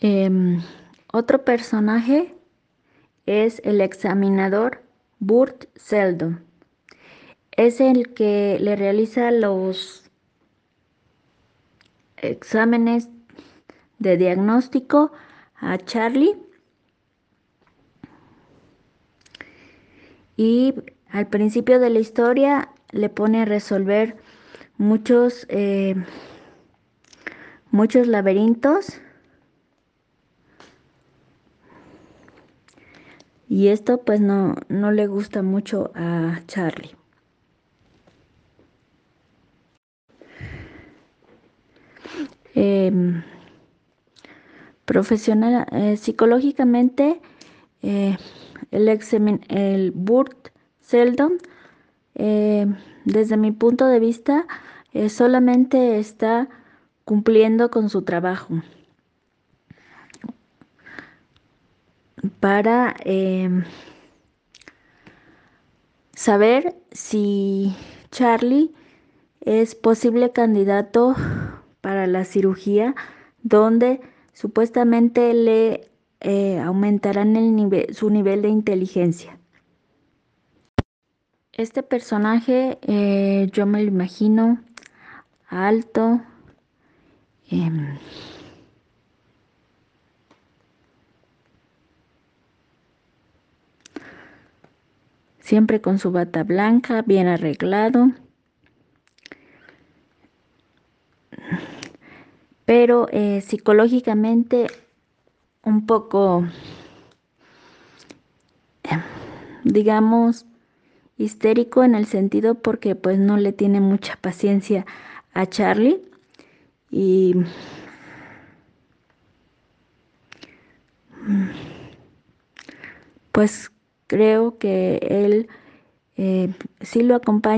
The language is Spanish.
Em, otro personaje es el examinador Burt Seldon. Es el que le realiza los exámenes de diagnóstico a Charlie y al principio de la historia le pone a resolver muchos eh, muchos laberintos y esto pues no, no le gusta mucho a Charlie. Em, profesional, eh, psicológicamente, eh, el, el Burt Seldon, eh, desde mi punto de vista, solamente está cumpliendo con su trabajo para em, saber si Charlie es posible candidato para la cirugía donde supuestamente le eh, aumentarán el su nivel de inteligencia. Este personaje eh, yo me lo imagino alto, em, siempre con su bata blanca, bien arreglado. pero eh, psicológicamente un poco, digamos, histérico en el sentido porque pues no le tiene mucha paciencia a Charlie y pues creo que él eh, sí lo acompaña